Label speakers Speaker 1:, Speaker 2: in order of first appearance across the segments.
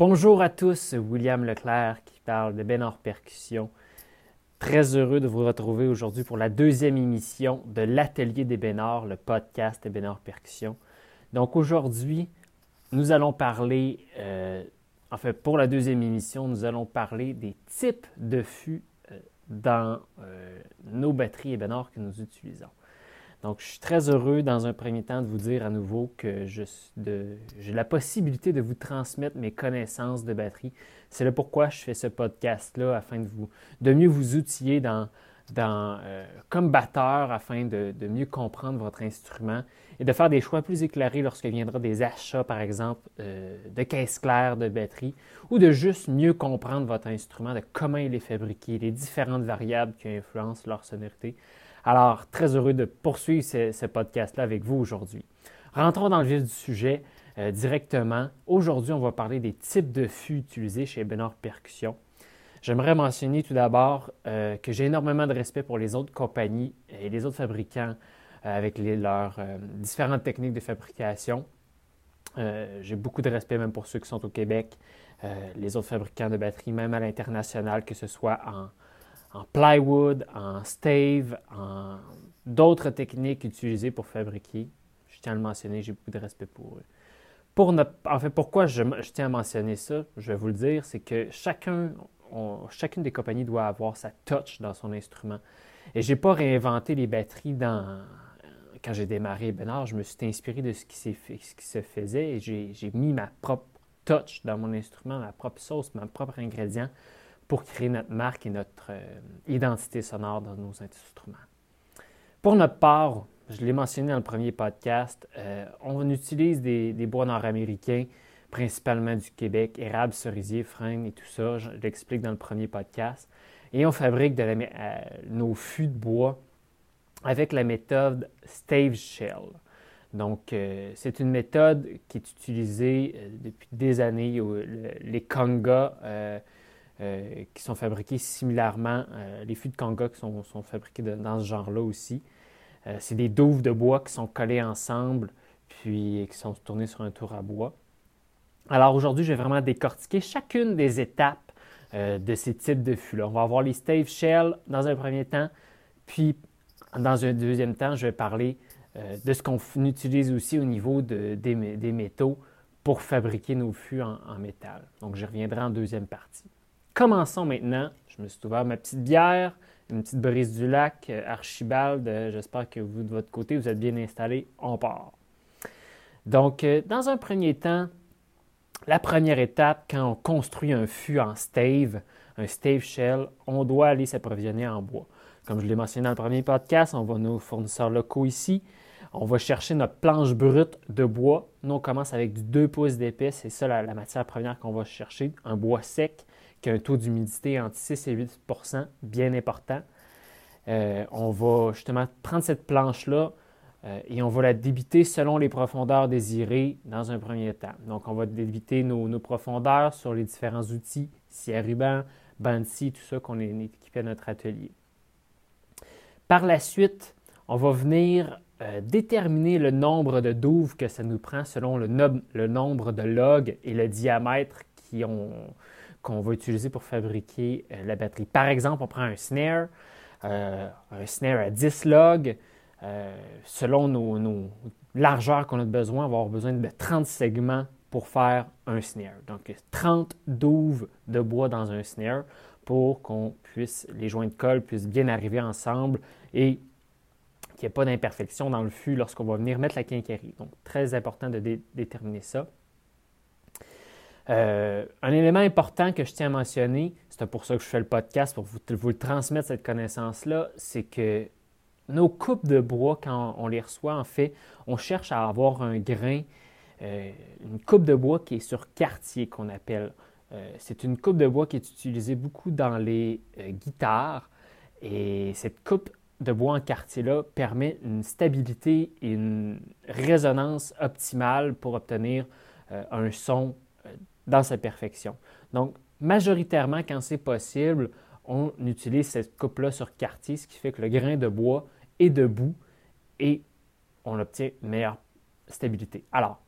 Speaker 1: Bonjour à tous, William Leclerc qui parle de Bénard Percussion. Très heureux de vous retrouver aujourd'hui pour la deuxième émission de l'Atelier des Bénards, le podcast des Bénard Percussion. Donc aujourd'hui, nous allons parler, euh, en fait pour la deuxième émission, nous allons parler des types de fûts euh, dans euh, nos batteries et Bénard que nous utilisons. Donc, je suis très heureux dans un premier temps de vous dire à nouveau que j'ai la possibilité de vous transmettre mes connaissances de batterie. C'est le pourquoi je fais ce podcast-là, afin de, vous, de mieux vous outiller dans, dans, euh, comme batteur, afin de, de, mieux comprendre votre instrument et de faire des choix plus éclairés lorsque viendra des achats, par exemple, euh, de caisse claire de batterie, ou de juste mieux comprendre votre instrument, de comment il est fabriqué, les différentes variables qui influencent leur sonorité. Alors, très heureux de poursuivre ce, podcast-là avec vous aujourd'hui. Rentrons dans le vif du sujet euh, directement. Aujourd'hui, on va parler des types de fûts utilisés chez Benor Percussion. J'aimerais mentionner tout d'abord euh, que j'ai énormément de respect pour les autres compagnies et les autres fabricants euh, avec leurs différentes techniques de fabrication. j'ai beaucoup de respect même pour ceux qui sont au Québec, les autres fabricants de batteries, même à l'international, que ce soit en, en plywood, en stave, en d'autres techniques utilisées pour fabriquer. Je tiens à le mentionner, j'ai beaucoup de respect pour eux. Pour en fait, pourquoi je, tiens à mentionner ça, je vais vous le dire, c'est que chacun, chacune des compagnies doit avoir sa touch dans son instrument. Et je n'ai pas réinventé les batteries dans, quand j'ai démarré Benard, je me suis inspiré de ce qui, fait, se faisait et j'ai mis ma propre touch dans mon instrument, ma propre sauce, ma propre ingrédient pour créer notre marque et notre euh, identité sonore dans nos instruments. Pour notre part, je l'ai mentionné dans le premier podcast, euh, on utilise des, bois nord-américains, principalement du Québec, érable, cerisier, frêne et tout ça. Je l'explique dans le premier podcast. Et on fabrique euh, nos fûts de bois avec la méthode Stave Shell. Donc, c'est une méthode qui est utilisée depuis des années. les congas euh, qui sont fabriqués similairement. Euh, les fûts de Conga qui sont, fabriqués dans ce genre-là aussi. Euh, c'est des douves de bois qui sont collées ensemble, puis qui sont tournées sur un tour à bois. Alors aujourd'hui, je vais vraiment décortiquer chacune des étapes de ces types de fûts-là. On va avoir les stave shell dans un premier temps, puis dans un deuxième temps, je vais parler de ce qu'on utilise aussi au niveau de, des, métaux pour fabriquer nos fûts en, en métal. Donc, je reviendrai en deuxième partie. Commençons maintenant. Je me suis ouvert ma petite bière, une petite brise du lac, euh, Archibald. Euh, j'espère que vous, de votre côté, vous êtes bien installés. On part. Donc, euh, dans un premier temps, la première étape, quand on construit un fût en stave, un stave shell, on doit aller s'approvisionner en bois. Comme je l'ai mentionné dans le premier podcast, on va nos fournisseurs locaux ici. On va chercher notre planche brute de bois. Nous, on commence avec du 2 pouces d'épais. C'est ça la matière première qu'on va chercher, un bois sec qui a un taux d'humidité entre 6 et 8% bien important. Euh, on va justement prendre cette planche-là euh, et on va la débiter selon les profondeurs désirées dans un premier temps. Donc, on va débiter nos, profondeurs sur les différents outils, à ruban, Bansi, tout ça qu'on est équipé à notre atelier. Par la suite, on va venir euh, déterminer le nombre de douves que ça nous prend selon le, le nombre de logs et le diamètre qui ont, qu'on va utiliser pour fabriquer euh, la batterie. Par exemple, on prend un snare, euh, un snare à 10 logs. Euh, selon nos, largeurs qu'on a besoin, on va avoir besoin de 30 segments pour faire un snare. Donc 30 douves de bois dans un snare pour qu'on puisse, les joints de colle puissent bien arriver ensemble et qu'il n'y ait pas d'imperfection dans le fût lorsqu'on va venir mettre la quincaillerie. Donc très important de déterminer ça. Euh, un élément important que je tiens à mentionner, c'est pour ça que je fais le podcast, pour vous, transmettre cette connaissance-là, c'est que nos coupes de bois, quand on les reçoit, en fait, on cherche à avoir un grain, euh, une coupe de bois qui est sur quartier, qu'on appelle. Euh, c'est une coupe de bois qui est utilisée beaucoup dans les guitares. Et cette coupe de bois en quartier-là permet une stabilité et une résonance optimale pour obtenir un son dans sa perfection. Donc, majoritairement, quand c'est possible, on utilise cette coupe-là sur quartier, ce qui fait que le grain de bois est debout et on obtient une meilleure stabilité. Alors,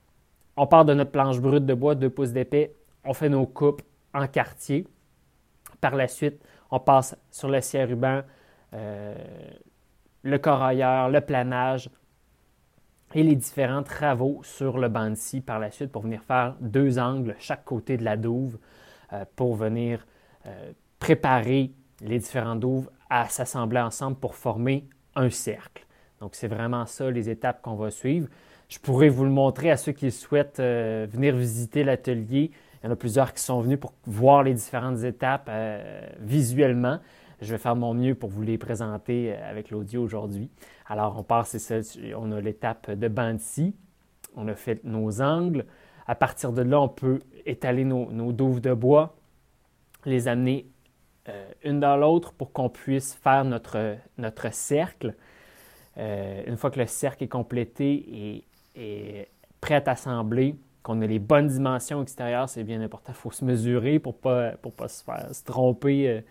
Speaker 1: on part de notre planche brute de bois, 2 pouces d'épais, on fait nos coupes en quartier. Par la suite, on passe sur le ciel ruban, euh, le corailleur, le planage et les différents travaux sur le bandci par la suite pour venir faire deux angles chaque côté de la douve euh, pour venir euh, préparer les différents douves à s'assembler ensemble pour former un cercle. Donc, c'est vraiment ça les étapes qu'on va suivre. Je pourrais vous le montrer à ceux qui souhaitent venir visiter l'atelier. Il y en a plusieurs qui sont venus pour voir les différentes étapes visuellement. Je vais faire mon mieux pour vous les présenter euh, avec l'audio aujourd'hui. Alors, on passe, c'est ça, on a l'étape de Bansi. On a fait nos angles. À partir de là, on peut étaler nos, douves de bois, les amener euh, une dans l'autre pour qu'on puisse faire notre, notre cercle. Euh, une fois que le cercle est complété et, et prêt à assembler, qu'on a les bonnes dimensions extérieures, c'est bien important. Il faut se mesurer pour ne pas, pour pas se faire se tromper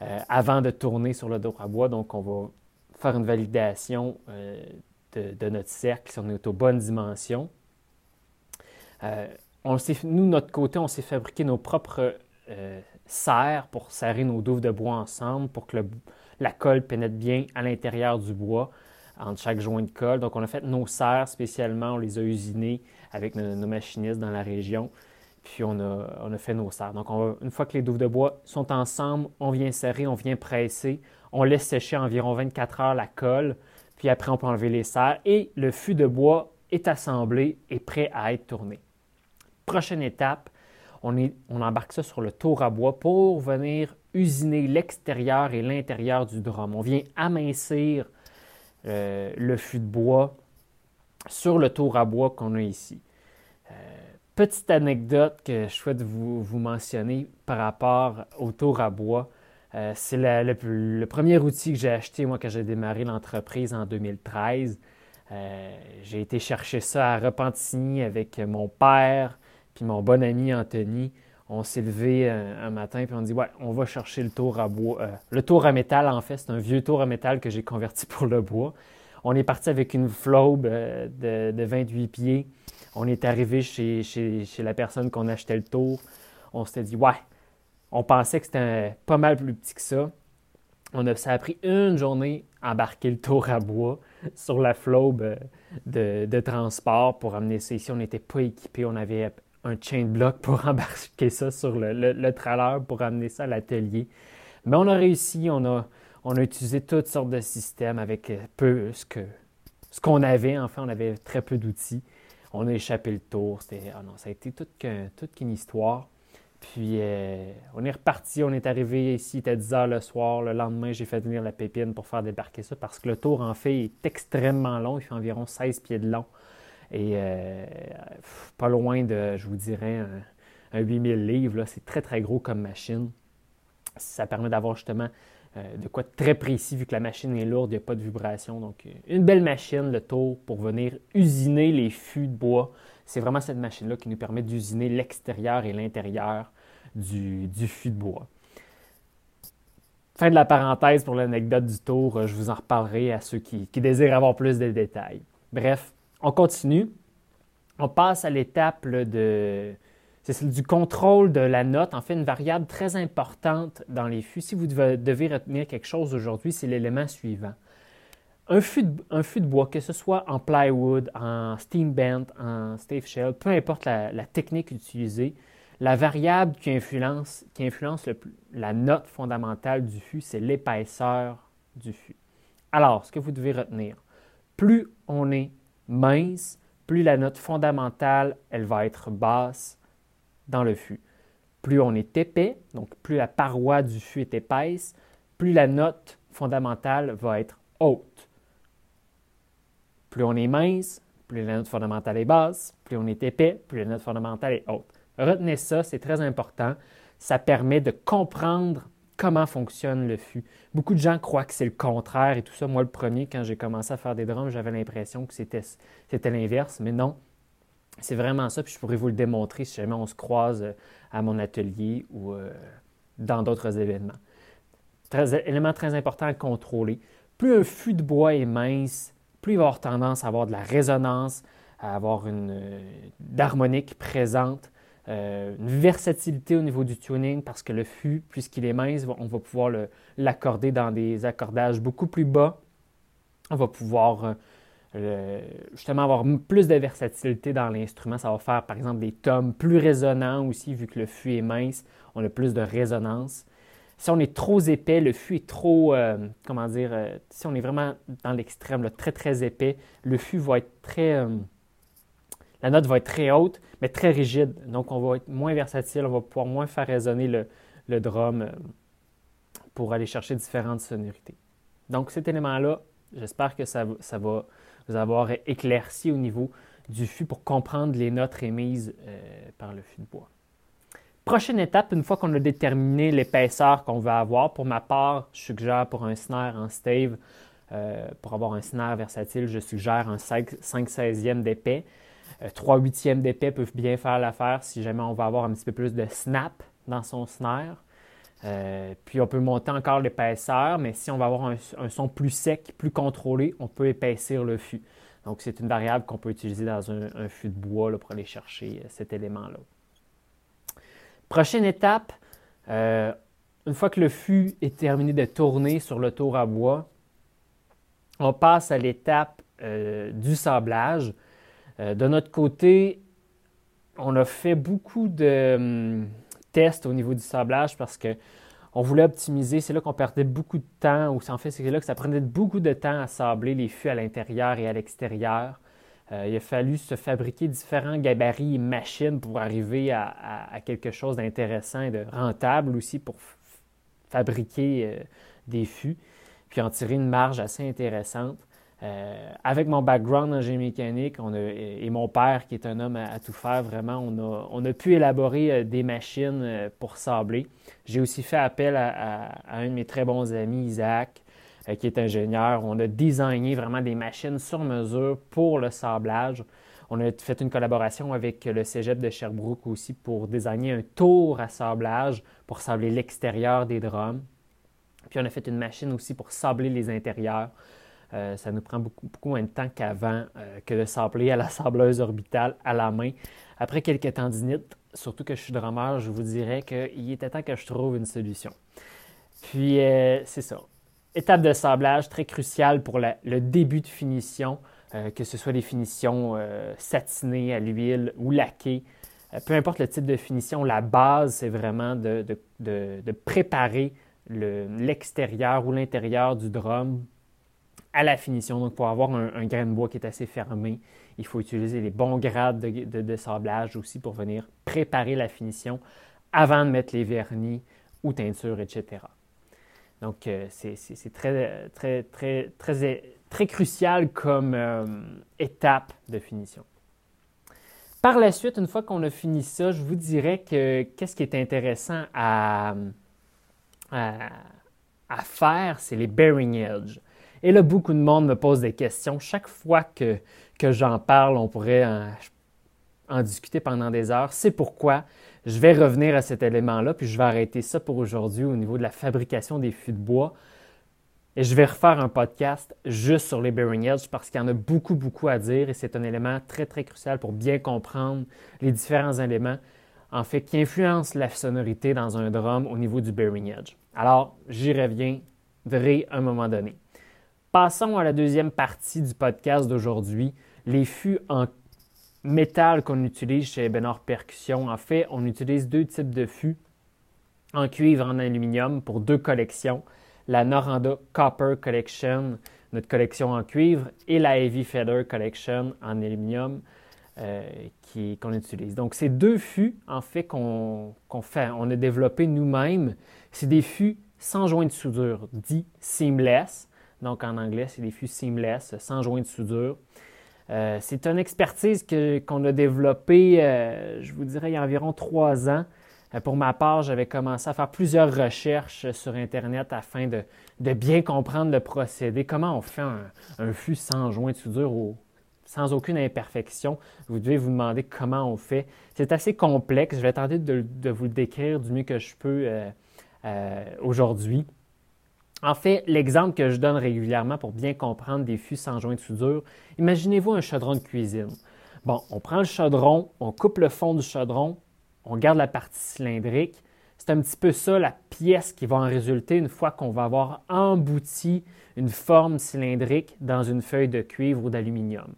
Speaker 1: avant de tourner sur le dos à bois. Donc, on va faire une validation euh, de, notre cercle, si on est aux bonnes dimensions. Euh, on nous, notre côté, on s'est fabriqué nos propres serres pour serrer nos douves de bois ensemble pour que la colle pénètre bien à l'intérieur du bois entre chaque joint de colle. Donc, on a fait nos serres spécialement, on les a usinées avec nos machinistes dans la région puis on a, fait nos serres. Donc, une fois que les douves de bois sont ensemble, on vient serrer, on vient presser, on laisse sécher environ 24 heures la colle, puis après, on peut enlever les serres et le fût de bois est assemblé et prêt à être tourné. Prochaine étape, on, embarque ça sur le tour à bois pour venir usiner l'extérieur et l'intérieur du drum. On vient amincir euh, le fût de bois sur le tour à bois qu'on a ici. Euh, Petite anecdote que je souhaite vous, mentionner par rapport au tour à bois. Euh, c'est le, premier outil que j'ai acheté, moi, quand j'ai démarré l'entreprise en 2013. Euh, j'ai été chercher ça à Repentigny avec mon père puis mon bon ami Anthony. On s'est levé un, matin puis on dit Ouais, on va chercher le tour à bois. Euh, le tour à métal, en fait, c'est un vieux tour à métal que j'ai converti pour le bois. On est parti avec une flobe de, de 28 pieds on est arrivé chez, la personne qu'on achetait le tour. On s'était dit, ouais, on pensait que c'était pas mal plus petit que ça. On a, ça a pris une journée embarquer le tour à bois sur la flobe euh, de, transport pour amener ça ici. On n'était pas équipé. On avait un chain block pour embarquer ça sur le, le, trailer pour amener ça à l'atelier. Mais on a réussi. On a, on a utilisé toutes sortes de systèmes avec peu ce que ce qu'on avait. Enfin, on avait très peu d'outils. On a échappé le tour. Ah ça a été toute, qu'une histoire. Puis euh, on est reparti, on est arrivé ici, il était 10 heures le soir. Le lendemain, j'ai fait venir la pépine pour faire débarquer ça parce que le tour, en fait, est extrêmement long. Il fait environ 16 pieds de long. Et euh, pas loin de, je vous dirais, un, 8000 livres. C'est très, très gros comme machine. Ça permet d'avoir justement euh, de quoi très précis vu que la machine est lourde, il n'y a pas de vibration. Donc, euh, une belle machine, le tour, pour venir usiner les fûts de bois. C'est vraiment cette machine-là qui nous permet d'usiner l'extérieur et l'intérieur du, fût de bois. Fin de la parenthèse pour l'anecdote du tour, euh, je vous en reparlerai à ceux qui désirent avoir plus de détails. Bref, on continue. On passe à l'étape de, c'est du contrôle de la note, en fait, une variable très importante dans les fûts. Si vous devez retenir quelque chose aujourd'hui, c'est l'élément suivant. Un fût, de, bois, que ce soit en plywood, en steam bent, en stave shell, peu importe la, technique utilisée, la variable qui influence, qui influence la note fondamentale du fût, c'est l'épaisseur du fût. Alors, ce que vous devez retenir, plus on est mince, plus la note fondamentale, elle va être basse dans le fût. Plus on est épais, donc plus la paroi du fût est épaisse, plus la note fondamentale va être haute. Plus on est mince, plus la note fondamentale est basse, plus on est épais, plus la note fondamentale est haute. Retenez ça, c'est très important. Ça permet de comprendre comment fonctionne le fût. Beaucoup de gens croient que c'est le contraire et tout ça. Moi, le premier, quand j'ai commencé à faire des drums, j'avais l'impression que c'était l'inverse, mais non. C'est vraiment ça, puis je pourrais vous le démontrer si jamais on se croise euh, à mon atelier ou euh, dans d'autres événements. élément très important à contrôler. Plus un fût de bois est mince, plus il va avoir tendance à avoir de la résonance, à avoir une euh, d'harmonique présente une versatilité au niveau du tuning parce que le fût, puisqu'il est mince, on va pouvoir l'accorder dans des accordages beaucoup plus bas. On va pouvoir justement avoir plus de versatilité dans l'instrument. Ça va faire par exemple des tomes plus résonnants aussi, vu que le fût est mince, on a plus de résonance. Si on est trop épais, le fût est trop, euh, comment dire, euh, si on est vraiment dans l'extrême, très très épais, le fût va être très, euh, la note va être très haute, mais très rigide. Donc on va être moins versatile, on va pouvoir moins faire résonner le, le drum pour aller chercher différentes sonorités. Donc cet élément-là, j'espère que ça, va vous avoir éclairci au niveau du fût pour comprendre les notes émises euh, par le fût de bois. Prochaine étape, une fois qu'on a déterminé l'épaisseur qu'on veut avoir, pour ma part, je suggère pour un snare en stave, euh, pour avoir un snare versatile, je suggère un 5, 16e d'épais. 3 euh, 8e d'épais peuvent bien faire l'affaire si jamais on va avoir un petit peu plus de snap dans son snare. Euh, puis on peut monter encore l'épaisseur, mais si on va avoir un, son plus sec, plus contrôlé, on peut épaissir le fût. Donc c'est une variable qu'on peut utiliser dans un, fût de bois pour aller chercher euh, cet élément-là. Prochaine étape, euh, une fois que le fût est terminé de tourner sur le tour à bois, on passe à l'étape du sablage. de notre côté, on a fait beaucoup de hum, test au niveau du sablage parce que on voulait optimiser. C'est là qu'on perdait beaucoup de temps, ou en fait, c'est là que ça prenait beaucoup de temps à sabler les fûts à l'intérieur et à l'extérieur. Euh, il a fallu se fabriquer différents gabarits et machines pour arriver à, quelque chose d'intéressant et de rentable aussi pour fabriquer euh, des fûts, puis en tirer une marge assez intéressante. Euh, avec mon background en génie mécanique on et mon père qui est un homme à, tout faire, vraiment, on a, pu élaborer euh, des machines euh, pour sabler. J'ai aussi fait appel à, un de mes très bons amis, Isaac, qui est ingénieur. On a designé vraiment des machines sur mesure pour le sablage. On a fait une collaboration avec le cégep de Sherbrooke aussi pour designer un tour à sablage pour sabler l'extérieur des drums. Puis on a fait une machine aussi pour sabler les intérieurs. Euh, ça nous prend beaucoup, moins de temps qu'avant euh, que de sabler à la sableuse orbitale à la main. Après quelques tendinites, surtout que je suis drummer, je vous dirais qu'il était temps que je trouve une solution. Puis, euh, c'est ça. Étape de sablage très cruciale pour le début de finition, que ce soit des finitions satinées à l'huile ou laquées. peu importe le type de finition, la base, c'est vraiment de, préparer l'extérieur ou l'intérieur du drum à la finition. Donc, pour avoir un, grain de bois qui est assez fermé, il faut utiliser les bons grades de, sablage aussi pour venir préparer la finition avant de mettre les vernis ou teintures, etc. Donc, euh, c'est très, très, très, très, très crucial comme euh, étape de finition. Par la suite, une fois qu'on a fini ça, je vous dirais que qu'est-ce qui est intéressant à, à, à faire, c'est les bearing edge. Et là, beaucoup de monde me pose des questions. Chaque fois que, que j'en parle, on pourrait en, discuter pendant des heures. C'est pourquoi je vais revenir à cet élément-là, puis je vais arrêter ça pour aujourd'hui au niveau de la fabrication des fûts de bois. Et je vais refaire un podcast juste sur les bearing edge parce qu'il y en a beaucoup, beaucoup à dire et c'est un élément très, très crucial pour bien comprendre les différents éléments, en fait, qui influencent la sonorité dans un drum au niveau du bearing edge. Alors, j'y reviendrai à un moment donné. Passons à la deuxième partie du podcast d'aujourd'hui, les fûts en métal qu'on utilise chez Benor Percussion. En fait, on utilise deux types de fûts, en cuivre en aluminium pour deux collections. La Noranda Copper Collection, notre collection en cuivre, et la Heavy Feather Collection en aluminium euh, qu'on utilise. Donc, ces deux fûts, en fait, qu'on fait, on a développé nous-mêmes, c'est des fûts sans joint de soudure, dit seamless. Donc en anglais, c'est des fûts seamless, sans joint de soudure. Euh, c'est une expertise qu'on a développée, euh, je vous dirais, il y a environ trois ans. Euh, pour ma part, j'avais commencé à faire plusieurs recherches sur Internet afin de, bien comprendre le procédé. Comment on fait un, fût sans joint de soudure ou sans aucune imperfection? Vous devez vous demander comment on fait. C'est assez complexe. Je vais tenter de, de, vous le décrire du mieux que je peux aujourd'hui. En fait, l'exemple que je donne régulièrement pour bien comprendre des fûts sans joint de soudure, imaginez-vous un chaudron de cuisine. Bon, on prend le chaudron, on coupe le fond du chaudron, on garde la partie cylindrique. C'est un petit peu ça la pièce qui va en résulter une fois qu'on va avoir embouti une forme cylindrique dans une feuille de cuivre ou d'aluminium.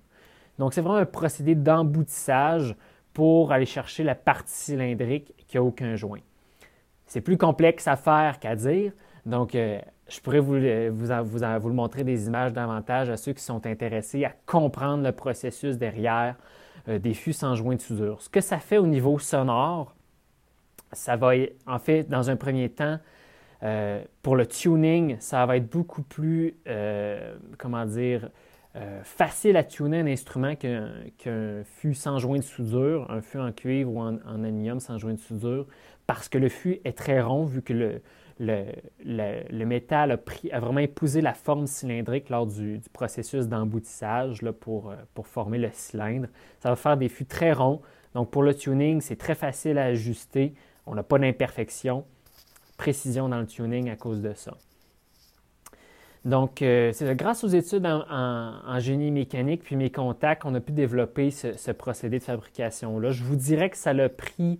Speaker 1: Donc c'est vraiment un procédé d'emboutissage pour aller chercher la partie cylindrique qui n'a aucun joint. C'est plus complexe à faire qu'à dire, donc euh, je pourrais vous, vous, le montrer des images davantage à ceux qui sont intéressés à comprendre le processus derrière euh, des fûts sans joint de soudure. Ce que ça fait au niveau sonore, ça va, en fait, dans un premier temps, euh, pour le tuning, ça va être beaucoup plus, comment dire, facile à tuner un instrument qu'un fût sans joint de soudure, un fût en cuivre ou en, en aluminium sans joint de soudure, parce que le fût est très rond, vu que le, le, métal a, vraiment épousé la forme cylindrique lors du, processus d'emboutissage pour, euh, pour former le cylindre. Ça va faire des fûts très ronds. Donc pour le tuning, c'est très facile à ajuster. On n'a pas d'imperfection, précision dans le tuning à cause de ça. Donc, euh, c'est grâce aux études en, génie mécanique puis mes contacts, on a pu développer ce, ce procédé de fabrication-là. Je vous dirais que ça l'a pris,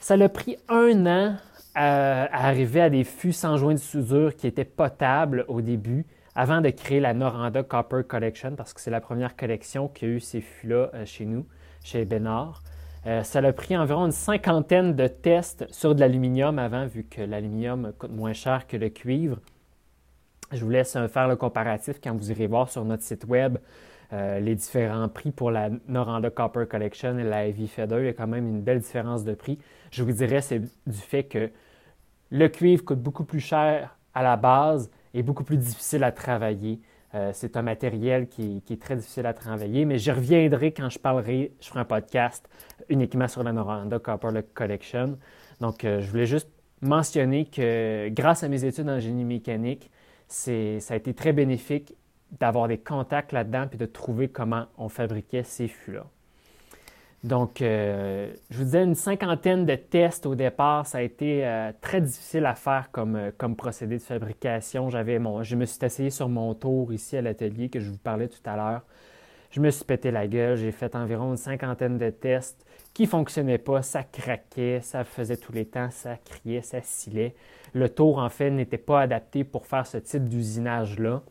Speaker 1: ça l'a pris un an à, arriver à des fûts sans joint de soudure qui étaient potables au début, avant de créer la Noranda Copper Collection, parce que c'est la première collection qui a eu ces fûts-là euh, chez nous, chez Bénard. Euh, ça a pris environ une cinquantaine de tests sur de l'aluminium avant, vu que l'aluminium coûte moins cher que le cuivre. Je vous laisse euh, faire le comparatif quand vous irez voir sur notre site web les différents prix pour la Noranda Copper Collection et la Heavy Feather. Il y a quand même une belle différence de prix. Je vous dirais, c'est du fait que le cuivre coûte beaucoup plus cher à la base et beaucoup plus difficile à travailler. Euh, c'est un matériel qui, est très difficile à travailler, mais j'y reviendrai quand je parlerai, je ferai un podcast uniquement sur la Noranda Copper Collection. Donc, euh, je voulais juste mentionner que grâce à mes études en génie mécanique, ça a été très bénéfique d'avoir des contacts là-dedans et de trouver comment on fabriquait ces fûts-là. Donc, euh, je vous disais, une cinquantaine de tests au départ, ça a été euh, très difficile à faire comme, euh, comme procédé de fabrication. J'avais mon, je me suis essayé sur mon tour ici à l'atelier que je vous parlais tout à l'heure. Je me suis pété la gueule, j'ai fait environ une cinquantaine de tests qui ne fonctionnaient pas, ça craquait, ça faisait tous les temps, ça criait, ça scillait. Le tour, en fait, n'était pas adapté pour faire ce type d'usinage-là.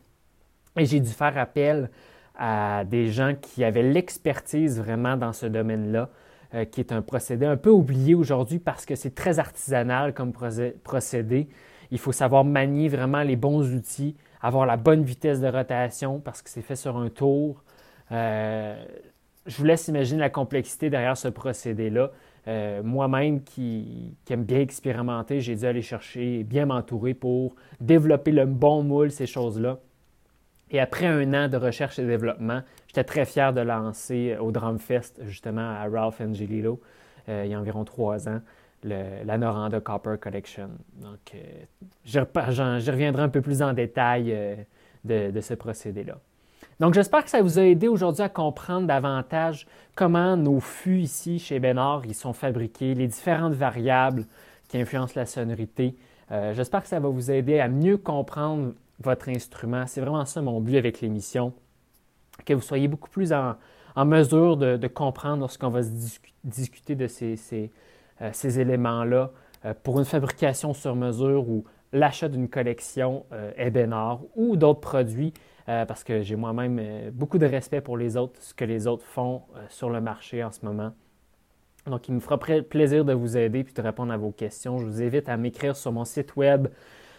Speaker 1: Et j'ai dû faire appel à des gens qui avaient l'expertise vraiment dans ce domaine-là, euh, qui est un procédé un peu oublié aujourd'hui parce que c'est très artisanal comme procédé. Il faut savoir manier vraiment les bons outils, avoir la bonne vitesse de rotation parce que c'est fait sur un tour. Euh, je vous laisse imaginer la complexité derrière ce procédé-là. Euh, moi-même qui, qui, aime bien expérimenter, j'ai dû aller chercher, bien m'entourer pour développer le bon moule, ces choses-là. Et après un an de recherche et développement, j'étais très fier de lancer au Drumfest, justement à Ralph Angelillo, euh, il y a environ trois ans, la Noranda Copper Collection. Donc, euh, je, reviendrai un peu plus en détail euh, de, ce procédé-là. Donc, j'espère que ça vous a aidé aujourd'hui à comprendre davantage comment nos fûts ici chez Bénard ils sont fabriqués, les différentes variables qui influencent la sonorité. j'espère que ça va vous aider à mieux comprendre votre instrument. C'est vraiment ça mon but avec l'émission, que vous soyez beaucoup plus en, mesure de, comprendre lorsqu'on va discuter de ces, euh, éléments-là euh, pour une fabrication sur mesure ou l'achat d'une collection euh, ou d'autres produits, parce que j'ai moi-même beaucoup de respect pour les autres, ce que les autres font sur le marché en ce moment. Donc, il me fera plaisir de vous aider puis de répondre à vos questions. Je vous invite à m'écrire sur mon site web,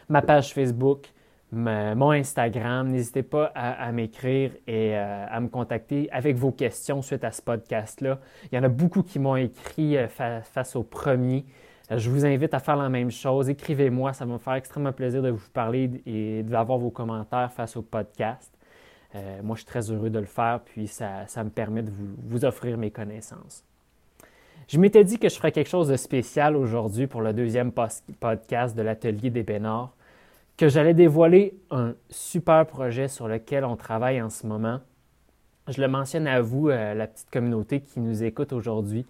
Speaker 1: ma page Facebook, mon Instagram. N'hésitez pas à, m'écrire et euh, à me contacter avec vos questions suite à ce podcast-là. Il y en a beaucoup qui m'ont écrit euh, face au premier. Euh, je vous invite à faire la même chose. Écrivez-moi, ça va me faire extrêmement plaisir de vous parler et d'avoir vos commentaires face au podcast. moi, je suis très heureux de le faire, puis ça, me permet de vous, vous, offrir mes connaissances. Je m'étais dit que je ferais quelque chose de spécial aujourd'hui pour le deuxième podcast de l'Atelier des Bénards que j'allais dévoiler un super projet sur lequel on travaille en ce moment. Je le mentionne à vous, euh, la petite communauté qui nous écoute aujourd'hui.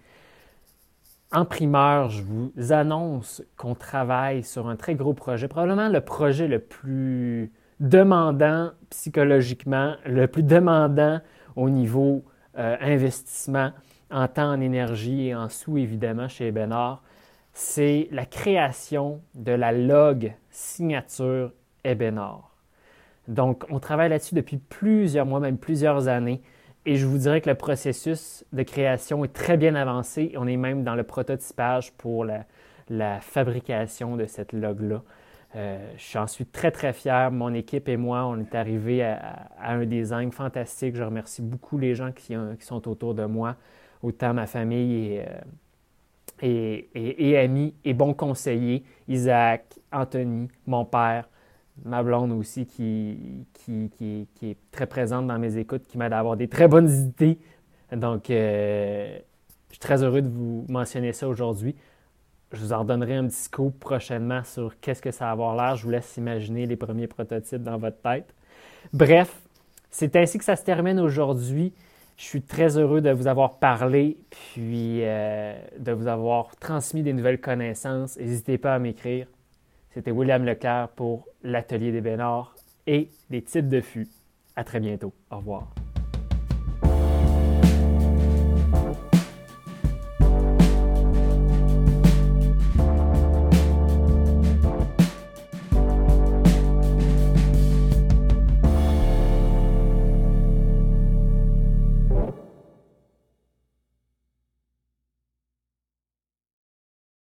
Speaker 1: En primeur, je vous annonce qu'on travaille sur un très gros projet, probablement le projet le plus demandant psychologiquement, le plus demandant au niveau euh, investissement en temps, en énergie et en sous, évidemment, chez Ebenor, c'est la création de la log signature Ebenor. Donc, on travaille là-dessus depuis plusieurs mois, même plusieurs années. Et je vous dirais que le processus de création est très bien avancé. On est même dans le prototypage pour la, fabrication de cette log-là. Euh, J'en suis très, très fier. Mon équipe et moi, on est arrivés à, un design fantastique. Je remercie beaucoup les gens qui, sont autour de moi, autant ma famille euh, et, amis et bons conseillers, Isaac, Anthony, mon père, ma blonde aussi qui, qui, est très présente dans mes écoutes, qui m'aide à avoir des très bonnes idées. Donc, euh, je suis très heureux de vous mentionner ça aujourd'hui. Je vous en redonnerai un petit scoop prochainement sur qu'est-ce que ça va avoir l'air. Je vous laisse imaginer les premiers prototypes dans votre tête. Bref, c'est ainsi que ça se termine aujourd'hui. Je suis très heureux de vous avoir parlé, puis euh, de vous avoir transmis des nouvelles connaissances. N'hésitez pas à m'écrire. C'était William Leclerc pour l'Atelier des Bénards et les types de fûts. À très bientôt. Au revoir.